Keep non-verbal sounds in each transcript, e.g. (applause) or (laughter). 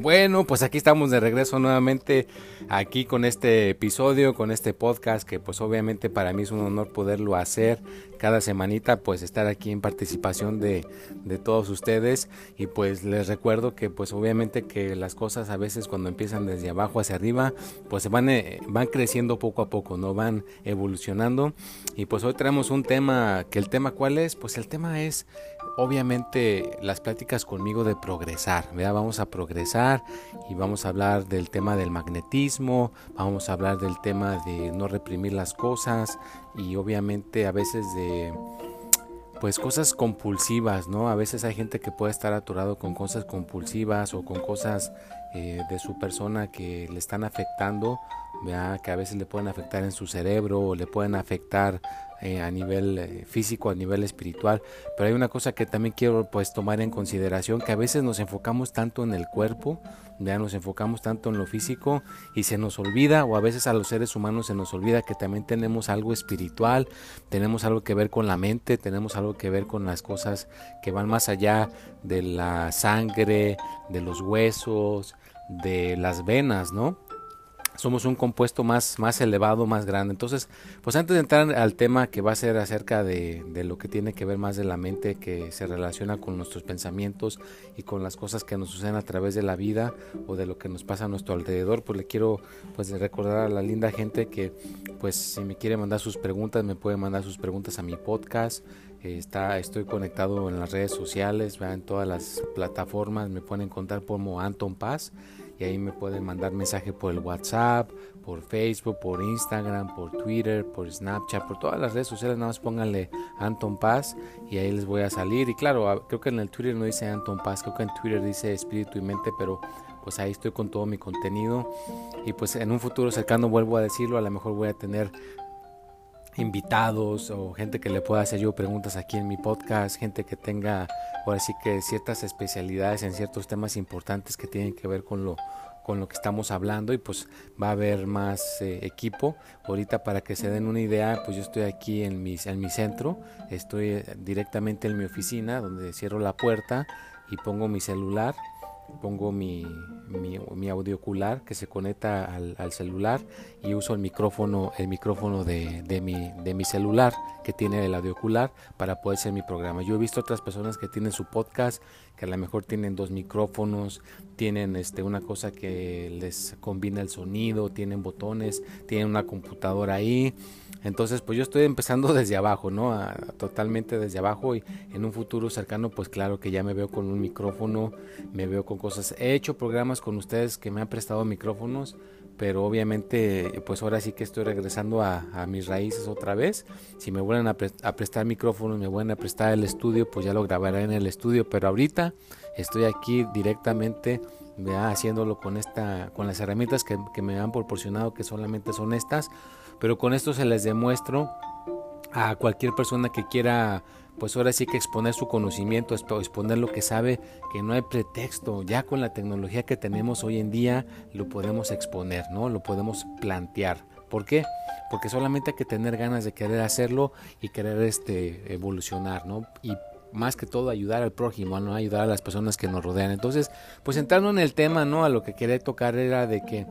Bueno, pues aquí estamos de regreso nuevamente aquí con este episodio, con este podcast que pues obviamente para mí es un honor poderlo hacer cada semanita, pues estar aquí en participación de, de todos ustedes. Y pues les recuerdo que pues obviamente que las cosas a veces cuando empiezan desde abajo hacia arriba pues van, eh, van creciendo poco a poco, no van evolucionando. Y pues hoy tenemos un tema, que el tema cuál es, pues el tema es obviamente las pláticas conmigo de progresar, ¿verdad? vamos a progresar y vamos a hablar del tema del magnetismo, vamos a hablar del tema de no reprimir las cosas y obviamente a veces de pues cosas compulsivas, ¿no? A veces hay gente que puede estar aturado con cosas compulsivas o con cosas eh, de su persona que le están afectando, ¿verdad? que a veces le pueden afectar en su cerebro o le pueden afectar eh, a nivel eh, físico, a nivel espiritual. Pero hay una cosa que también quiero pues tomar en consideración, que a veces nos enfocamos tanto en el cuerpo, ya nos enfocamos tanto en lo físico y se nos olvida, o a veces a los seres humanos se nos olvida que también tenemos algo espiritual, tenemos algo que ver con la mente, tenemos algo que ver con las cosas que van más allá de la sangre, de los huesos, de las venas, ¿no? Somos un compuesto más, más elevado, más grande. Entonces, pues antes de entrar al tema que va a ser acerca de, de, lo que tiene que ver más de la mente, que se relaciona con nuestros pensamientos y con las cosas que nos suceden a través de la vida o de lo que nos pasa a nuestro alrededor, pues le quiero pues recordar a la linda gente que pues si me quiere mandar sus preguntas, me puede mandar sus preguntas a mi podcast. Está, estoy conectado en las redes sociales, en todas las plataformas, me pueden encontrar como Anton Paz y ahí me pueden mandar mensaje por el WhatsApp, por Facebook, por Instagram, por Twitter, por Snapchat, por todas las redes sociales, nada más pónganle Anton Paz y ahí les voy a salir. Y claro, creo que en el Twitter no dice Anton Paz, creo que en Twitter dice Espíritu y Mente, pero pues ahí estoy con todo mi contenido y pues en un futuro cercano vuelvo a decirlo, a lo mejor voy a tener invitados o gente que le pueda hacer yo preguntas aquí en mi podcast, gente que tenga ahora sí que ciertas especialidades en ciertos temas importantes que tienen que ver con lo con lo que estamos hablando y pues va a haber más eh, equipo. Ahorita para que se den una idea pues yo estoy aquí en mi, en mi centro. Estoy eh, directamente en mi oficina donde cierro la puerta y pongo mi celular pongo mi, mi, mi audiocular que se conecta al, al, celular y uso el micrófono, el micrófono de, de, mi, de mi celular que tiene el audiocular para poder hacer mi programa. Yo he visto otras personas que tienen su podcast, que a lo mejor tienen dos micrófonos, tienen este, una cosa que les combina el sonido, tienen botones, tienen una computadora ahí. Entonces, pues yo estoy empezando (laughs) desde abajo, ¿no? A, totalmente desde abajo y en un futuro cercano, pues claro que ya me veo con un micrófono, me veo con cosas. He hecho programas con ustedes que me han prestado micrófonos, pero obviamente, pues ahora sí que estoy regresando a, mis raíces otra vez. Si me vuelven a, pre a, prestar micrófonos, me vuelven a prestar el estudio, pues ya lo grabaré en el estudio, pero ahorita estoy aquí directamente ¿verdad? haciéndolo con esta con las herramientas que, que me han proporcionado que solamente son estas pero con esto se les demuestro a cualquier persona que quiera pues ahora sí que exponer su conocimiento, exponer lo que sabe, que no hay pretexto, ya con la tecnología que tenemos hoy en día lo podemos exponer, ¿no? Lo podemos plantear. ¿Por qué? Porque solamente hay que tener ganas de querer hacerlo y querer este evolucionar, ¿no? Y más que todo ayudar al prójimo, ¿no? Ayudar a las personas que nos rodean. Entonces, pues entrando en el tema, ¿no? A lo que quería tocar era de que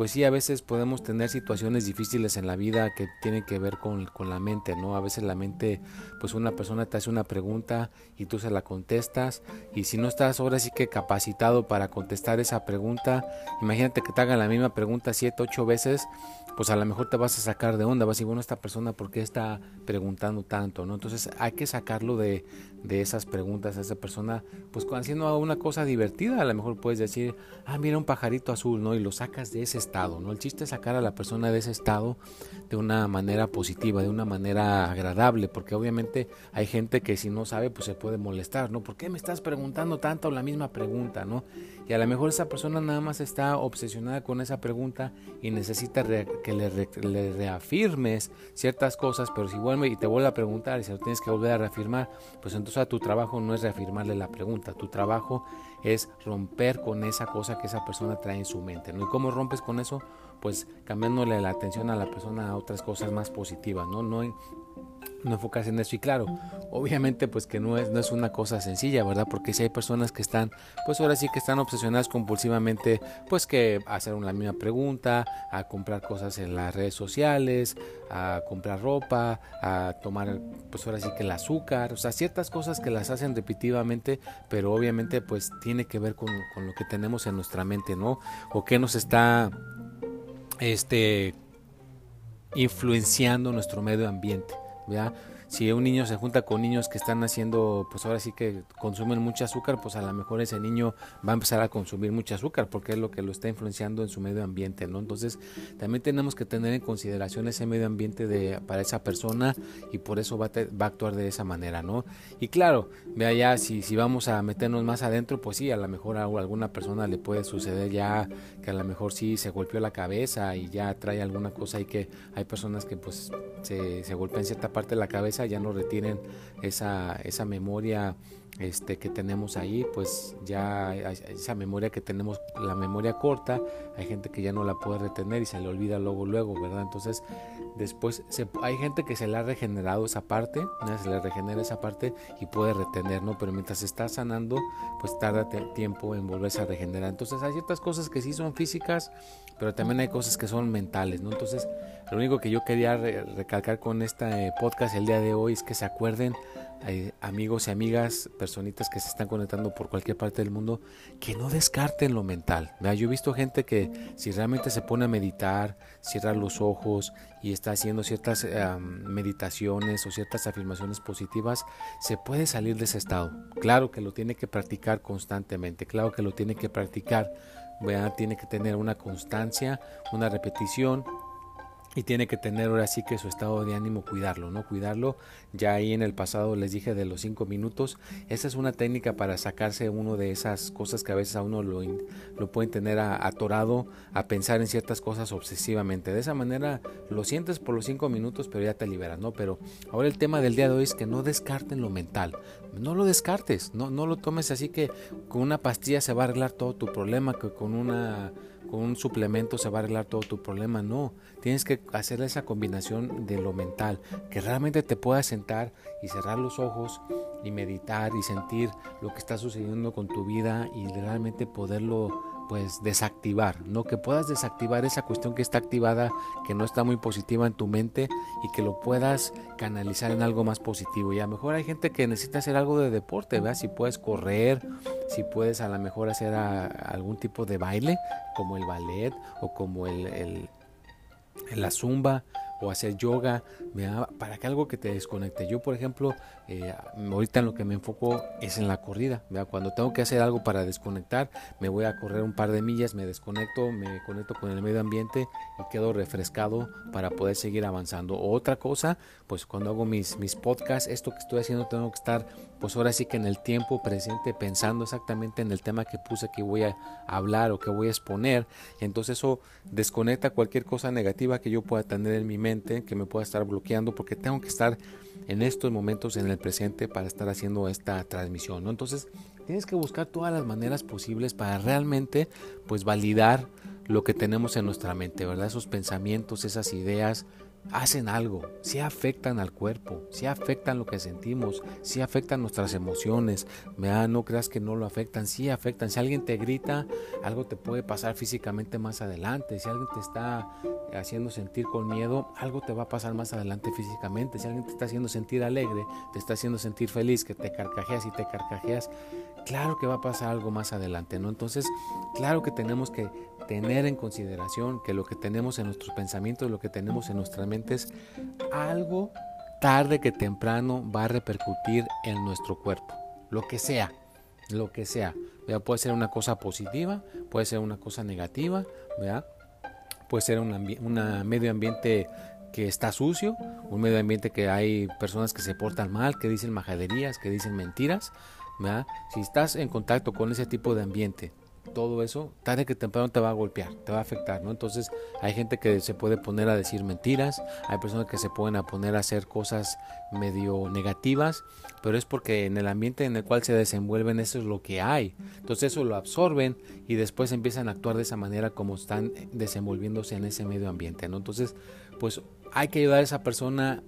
pues sí, a veces podemos tener situaciones difíciles en la vida que tienen que ver con, con, la mente, ¿no? A veces la mente, pues una persona te hace una pregunta y tú se la contestas y si no estás ahora sí que capacitado para contestar esa pregunta, imagínate que te hagan la misma pregunta siete, ocho veces, pues a lo mejor te vas a sacar de onda, vas a decir, bueno, esta persona, ¿por qué está preguntando tanto, no? Entonces hay que sacarlo de, de esas preguntas a esa persona, pues haciendo una cosa divertida, a lo mejor puedes decir, ah, mira un pajarito azul, ¿no? Y lo sacas de ese estado, ¿no? El chiste es sacar a la persona de ese estado de una manera positiva, de una manera agradable, porque obviamente hay gente que si no sabe, pues se puede molestar, ¿no? ¿Por qué me estás preguntando tanto la misma pregunta, ¿no? Y a lo mejor esa persona nada más está obsesionada con esa pregunta y necesita que le, reafirmes ciertas cosas, pero si vuelve y te vuelve a preguntar y se lo tienes que volver a reafirmar, pues entonces tu trabajo no es reafirmarle la pregunta, tu trabajo es romper con esa cosa que esa persona trae en su mente, ¿no? ¿Y cómo rompes con eso? Pues cambiándole la atención a la persona a otras cosas más positivas, ¿no? No no enfocas en eso y claro, obviamente pues que no es, no es una cosa sencilla, ¿verdad? Porque si hay personas que están, pues ahora sí que están obsesionadas compulsivamente, pues que hacer la misma pregunta, a comprar cosas en las redes sociales, a comprar ropa, a tomar pues ahora sí que el azúcar, o sea, ciertas cosas que las hacen repetitivamente, pero obviamente pues tiene que ver con, con lo que tenemos en nuestra mente, ¿no? O que nos está, este, influenciando nuestro medio ambiente. ¿Verdad? Si un niño se junta con niños que están haciendo, pues ahora sí que consumen mucho azúcar, pues a lo mejor ese niño va a empezar a consumir mucho azúcar porque es lo que lo está influenciando en su medio ambiente, ¿no? Entonces también tenemos que tener en consideración ese medio ambiente de, para esa persona y por eso va a, va a actuar de esa manera, ¿no? Y claro, vea ya, si, si vamos a meternos más adentro, pues sí, a lo mejor a alguna persona le puede suceder ya que a lo mejor sí se golpeó la cabeza y ya trae alguna cosa y que hay personas que pues se, se golpean cierta parte de la cabeza ya no retienen esa, esa memoria este, que tenemos ahí, pues ya esa memoria que tenemos, la memoria corta, hay gente que ya no la puede retener y se le olvida luego, luego, ¿verdad? Entonces, después se, hay gente que se le ha regenerado esa parte, se le regenera esa parte y puede retener, ¿no? Pero mientras está sanando, pues tarda tiempo en volverse a regenerar. Entonces, hay ciertas cosas que sí son físicas, pero también hay cosas que son mentales, ¿no? Entonces, lo único que yo quería recalcar con este podcast el día de hoy es que se acuerden, eh, amigos y amigas, personitas que se están conectando por cualquier parte del mundo, que no descarten lo mental. Yo he visto gente que si realmente se pone a meditar, cierra los ojos y está haciendo ciertas meditaciones o ciertas afirmaciones positivas, se puede salir de ese estado. Claro que lo tiene que practicar constantemente, claro que lo tiene que practicar tiene que tener una constancia, una repetición y tiene que tener ahora sí que su estado de ánimo cuidarlo, ¿no? Cuidarlo. Ya ahí en el pasado les dije de los cinco minutos. Esa es una técnica para sacarse uno de esas cosas que a veces a uno lo, lo pueden tener atorado a pensar en ciertas cosas obsesivamente. De esa manera lo sientes por los cinco minutos, pero ya te liberas, ¿no? Pero ahora el tema del día de hoy es que no descarten lo mental. No lo descartes, no, no lo tomes así que con una pastilla se va a arreglar todo tu problema, que con una con un suplemento se va a arreglar todo tu problema. No, tienes que hacer esa combinación de lo mental, que realmente te puedas sentar y cerrar los ojos y meditar y sentir lo que está sucediendo con tu vida y realmente poderlo pues desactivar, ¿no? Que puedas desactivar esa cuestión que está activada, que no está muy positiva en tu mente y que lo puedas canalizar en algo más positivo. Y a lo mejor hay gente que necesita hacer algo de deporte, ¿verdad? Si puedes correr, si puedes a lo mejor hacer algún tipo de baile, como el ballet o como el, el la zumba o hacer yoga, para que algo que te desconecte. Yo, por ejemplo, eh, ahorita en lo que me enfoco es en la corrida. Cuando tengo que hacer algo para desconectar, me voy a correr un par de millas, me desconecto, me conecto con el medio ambiente y quedo refrescado para poder seguir avanzando. otra cosa, pues cuando hago mis, mis podcasts, esto que estoy haciendo tengo que estar, pues ahora sí que en el tiempo presente, pensando exactamente en el tema que puse que voy a hablar o que voy a exponer. Entonces eso desconecta cualquier cosa negativa que yo pueda tener en mi mente que me pueda estar bloqueando porque tengo que estar en estos momentos en el presente para estar haciendo esta transmisión, ¿no? Entonces, tienes que buscar todas las maneras posibles para realmente pues validar lo que tenemos en nuestra mente, ¿verdad? Esos pensamientos, esas ideas, hacen algo, si afectan al cuerpo, si afectan lo que sentimos, si afectan nuestras emociones. no creas que no lo afectan, si afectan. Si alguien te grita, algo te puede pasar físicamente más adelante. Si alguien te está haciendo sentir con miedo, algo te va a pasar más adelante físicamente. Si alguien te está haciendo sentir alegre, te está haciendo sentir feliz, que te carcajeas y te carcajeas, claro que va a pasar algo más adelante, ¿no? Entonces, claro que tenemos que tener en consideración que lo que tenemos en nuestros pensamientos, lo que tenemos en nuestras mentes, algo tarde que temprano va a repercutir en nuestro cuerpo, lo que sea, lo que sea. Puede ser una cosa positiva, puede ser una cosa negativa, puede ser un medio ambiente que está sucio, un medio ambiente que hay personas que se portan mal, que dicen majaderías, que dicen mentiras. Si estás en contacto con ese tipo de ambiente, todo eso, tarde que temprano te va a golpear, te va a afectar, ¿no? Entonces hay gente que se puede poner a decir mentiras, hay personas que se pueden a poner a hacer cosas medio negativas, pero es porque en el ambiente en el cual se desenvuelven eso es lo que hay. Entonces eso lo absorben y después empiezan a actuar de esa manera como están desenvolviéndose en ese medio ambiente, ¿no? Entonces, pues hay que ayudar a esa persona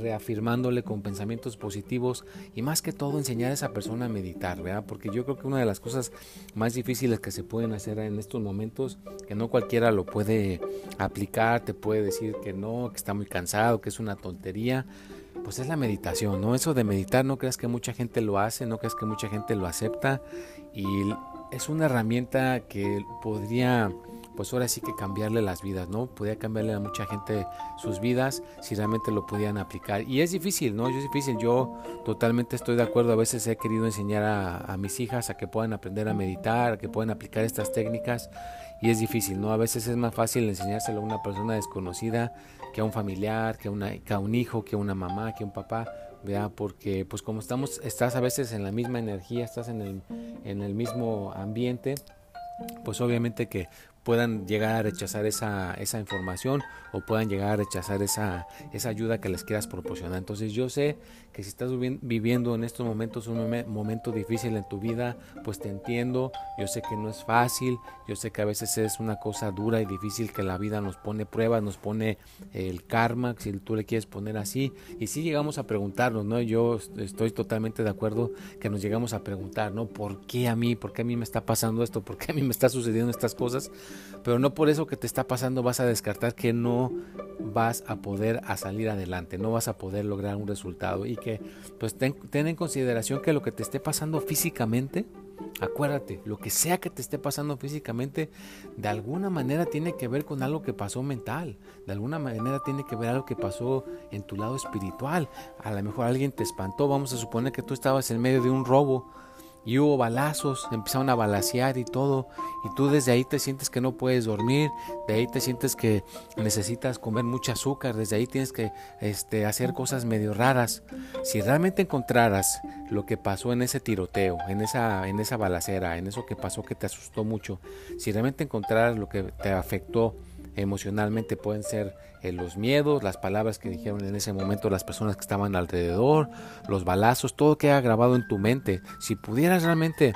reafirmándole con pensamientos positivos y más que todo enseñar a esa persona a meditar, ¿verdad? Porque yo creo que una de las cosas más difíciles que se pueden hacer en estos momentos, que no cualquiera lo puede aplicar, te puede decir que no, que está muy cansado, que es una tontería, pues es la meditación, ¿no? Eso de meditar, no creas que mucha gente lo hace, no creas que mucha gente lo acepta y es una herramienta que podría pues ahora sí que cambiarle las vidas, ¿no? Podría cambiarle a mucha gente sus vidas si realmente lo pudieran aplicar. Y es difícil, ¿no? Es difícil. Yo totalmente estoy de acuerdo. A veces he querido enseñar a, mis hijas a que puedan aprender a meditar, a que puedan aplicar estas técnicas. Y es difícil, ¿no? A veces es más fácil enseñárselo a una persona desconocida que a un familiar, que a, un hijo, que a una mamá, que a un papá. ¿vea? Porque pues como estamos, estás a veces en la misma energía, estás en el, en el mismo ambiente, pues obviamente que puedan llegar a rechazar esa, esa información o puedan llegar a rechazar esa, esa ayuda que les quieras proporcionar. Entonces yo sé que si estás viviendo en estos momentos un momento difícil en tu vida, pues te entiendo, yo sé que no es fácil, yo sé que a veces es una cosa dura y difícil que la vida nos pone pruebas, nos pone el karma, si tú le quieres poner así, y si llegamos a preguntarnos, ¿no? Yo estoy totalmente de acuerdo que nos llegamos a preguntar, ¿no? ¿Por qué a mí? ¿Por qué a mí me está pasando esto? ¿Por qué a mí me está sucediendo estas cosas? Pero no por eso que te está pasando vas a descartar que no vas a poder a salir adelante, no vas a poder lograr un resultado y que pues ten, en consideración que lo que te esté pasando físicamente, acuérdate, lo que sea que te esté pasando físicamente, de alguna manera tiene que ver con algo que pasó mental, de alguna manera tiene que ver algo que pasó en tu lado espiritual. A lo mejor alguien te espantó, vamos a suponer que tú estabas en medio de un robo y hubo balazos, empezaron a balasear y todo, y tú desde ahí te sientes que no puedes dormir, de ahí te sientes que necesitas comer mucho azúcar, desde ahí tienes que este, hacer cosas medio raras. Si realmente encontraras lo que pasó en ese tiroteo, en esa, en esa balacera, en eso que pasó que te asustó mucho, si realmente encontraras lo que te afectó, emocionalmente pueden ser eh, los miedos, las palabras que dijeron en ese momento las personas que estaban alrededor, los balazos, todo queda grabado en tu mente. Si pudieras realmente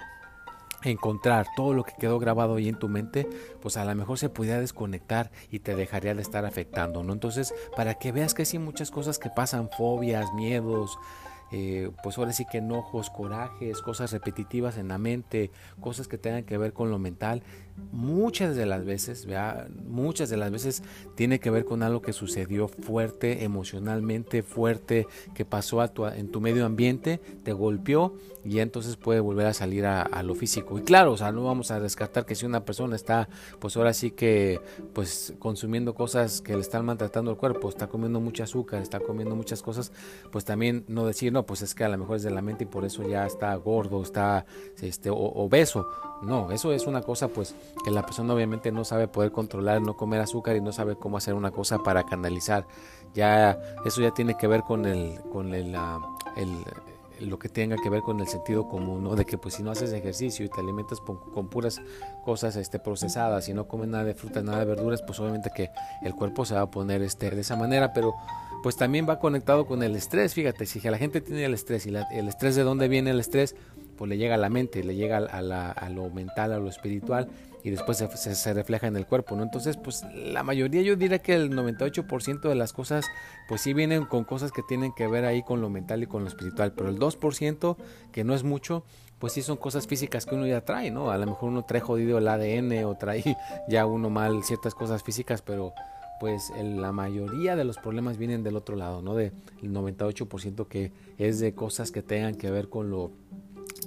encontrar todo lo que quedó grabado ahí en tu mente, pues a lo mejor se pudiera desconectar y te dejaría de estar afectando, ¿no? Entonces, para que veas que hay muchas cosas que pasan, fobias, miedos, eh, pues ahora sí que enojos, corajes, cosas repetitivas en la mente, cosas que tengan que ver con lo mental, muchas de las veces, ¿vea? muchas de las veces tiene que ver con algo que sucedió fuerte, emocionalmente fuerte, que pasó a tu, en tu medio ambiente, te golpeó y entonces puede volver a salir a, lo físico. Y claro, o sea, no vamos a descartar que si una persona está, pues ahora sí que, pues consumiendo cosas que le están maltratando el cuerpo, está comiendo mucho azúcar, está comiendo muchas cosas, pues también no decir, no, pues es que a lo mejor es de la mente y por eso ya está gordo, está este, obeso. No, eso es una cosa pues que la persona obviamente no sabe poder controlar, no comer azúcar y no sabe cómo hacer una cosa para canalizar. Ya eso ya tiene que ver con el con el, lo que tenga que ver con el sentido común, ¿no? De que pues si no haces ejercicio y te alimentas con, puras cosas este, procesadas y no comes nada de frutas, nada de verduras, pues obviamente que el cuerpo se va a poner este, de esa manera, pero pues también va conectado con el estrés, fíjate, si la gente tiene el estrés y el estrés de dónde viene el estrés, pues le llega a la mente, le llega a, a lo mental, a lo espiritual y después se, refleja en el cuerpo, ¿no? Entonces, pues la mayoría, yo diría que el 98% de las cosas, pues sí vienen con cosas que tienen que ver ahí con lo mental y con lo espiritual, pero el 2%, que no es mucho, pues sí son cosas físicas que uno ya trae, ¿no? A lo mejor uno trae jodido el ADN o trae (laughs) ya uno mal ciertas cosas físicas, pero pues la mayoría de los problemas vienen del otro lado, ¿no? Del 98% que es de cosas que tengan que ver con lo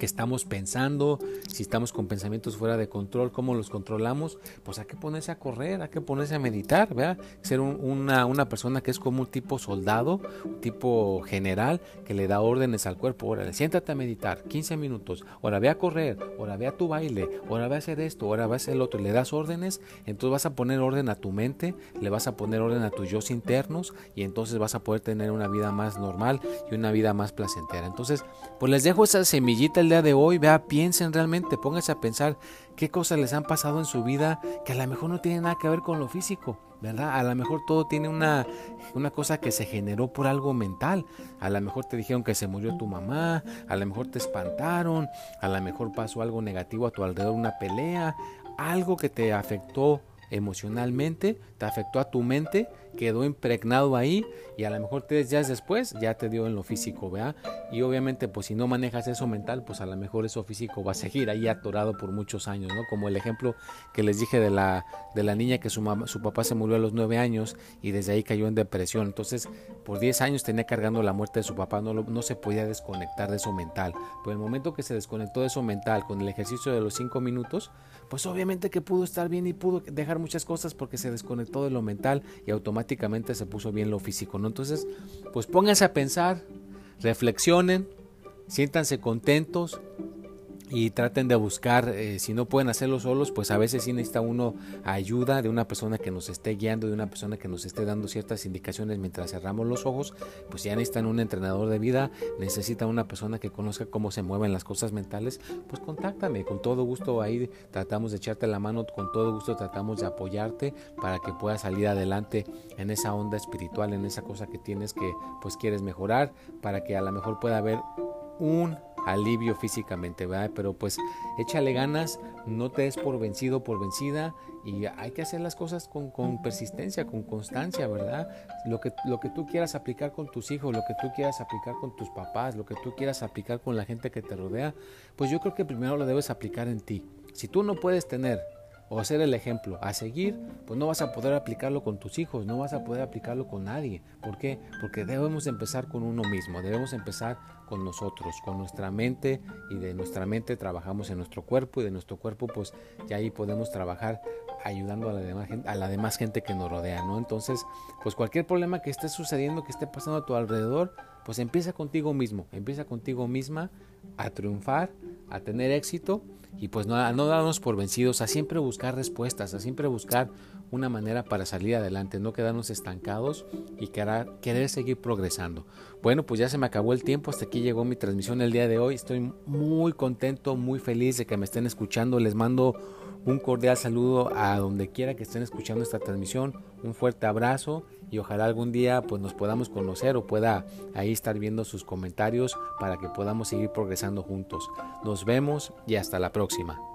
estamos pensando, si estamos con pensamientos fuera de control, cómo los controlamos, pues hay que ponerse a correr, hay que ponerse a meditar, ¿verdad? Ser una, una, persona que es como un tipo soldado, un tipo general, que le da órdenes al cuerpo, órale, siéntate a meditar, 15 minutos, ahora ve a correr, ahora ve a tu baile, ahora ve a hacer esto, ahora ve a hacer el otro, le das órdenes, entonces vas a poner orden a tu mente, le vas a poner orden a tus yo internos, y entonces vas a poder tener una vida más normal y una vida más placentera. Entonces, pues les dejo esa semillita el de hoy, vea, piensen realmente, pónganse a pensar qué cosas les han pasado en su vida que a lo mejor no tienen nada que ver con lo físico, ¿verdad? A lo mejor todo tiene una, una cosa que se generó por algo mental. A lo mejor te dijeron que se murió tu mamá, a lo mejor te espantaron, a lo mejor pasó algo negativo a tu alrededor, una pelea, algo que te afectó emocionalmente, te afectó a tu mente, quedó impregnado ahí y a lo mejor tres días después ya te dio en lo físico, ¿vea? Y obviamente pues si no manejas eso mental, pues a lo mejor eso físico va a seguir ahí atorado por muchos años, ¿no? Como el ejemplo que les dije de la, de la niña que su, mamá, su papá se murió a los nueve años y desde ahí cayó en depresión. Entonces por diez años tenía cargando la muerte de su papá, no, no se podía desconectar de eso mental. Pero el momento que se desconectó de eso mental con el ejercicio de los cinco minutos, pues obviamente que pudo estar bien y pudo dejar muchas cosas porque se desconectó de lo mental y automáticamente se puso bien lo físico, ¿no? Entonces, pues pónganse a pensar, reflexionen, siéntanse contentos, y traten de buscar, eh, si no pueden hacerlo solos, pues a veces sí necesita uno ayuda de una persona que nos esté guiando, de una persona que nos esté dando ciertas indicaciones mientras cerramos los ojos, pues ya necesitan un entrenador de vida, necesitan una persona que conozca cómo se mueven las cosas mentales, pues contáctame, con todo gusto ahí tratamos de echarte la mano, con todo gusto tratamos de apoyarte para que puedas salir adelante en esa onda espiritual, en esa cosa que tienes que pues quieres mejorar, para que a lo mejor pueda haber un alivio físicamente, ¿verdad? Pero pues échale ganas, no te des por vencido, por vencida y hay que hacer las cosas con, con, persistencia, con constancia, ¿verdad? Lo que, lo que tú quieras aplicar con tus hijos, lo que tú quieras aplicar con tus papás, lo que tú quieras aplicar con la gente que te rodea, pues yo creo que primero lo debes aplicar en ti. Si tú no puedes tener o hacer el ejemplo a seguir, pues no vas a poder aplicarlo con tus hijos, no vas a poder aplicarlo con nadie. ¿Por qué? Porque debemos empezar con uno mismo, debemos empezar con nosotros, con nuestra mente y de nuestra mente trabajamos en nuestro cuerpo y de nuestro cuerpo pues ya ahí podemos trabajar ayudando a la demás gente, a la demás gente que nos rodea, ¿no? Entonces, pues cualquier problema que esté sucediendo, que esté pasando a tu alrededor, pues empieza contigo mismo, empieza contigo misma a triunfar, a tener éxito y pues no, no darnos por vencidos, a siempre buscar respuestas, a siempre buscar una manera para salir adelante, no quedarnos estancados y querer, seguir progresando. Bueno, pues ya se me acabó el tiempo, hasta aquí llegó mi transmisión el día de hoy, estoy muy contento, muy feliz de que me estén escuchando, les mando un cordial saludo a donde quiera que estén escuchando esta transmisión, un fuerte abrazo y ojalá algún día pues nos podamos conocer o pueda ahí estar viendo sus comentarios para que podamos seguir progresando juntos. Nos vemos y hasta la próxima.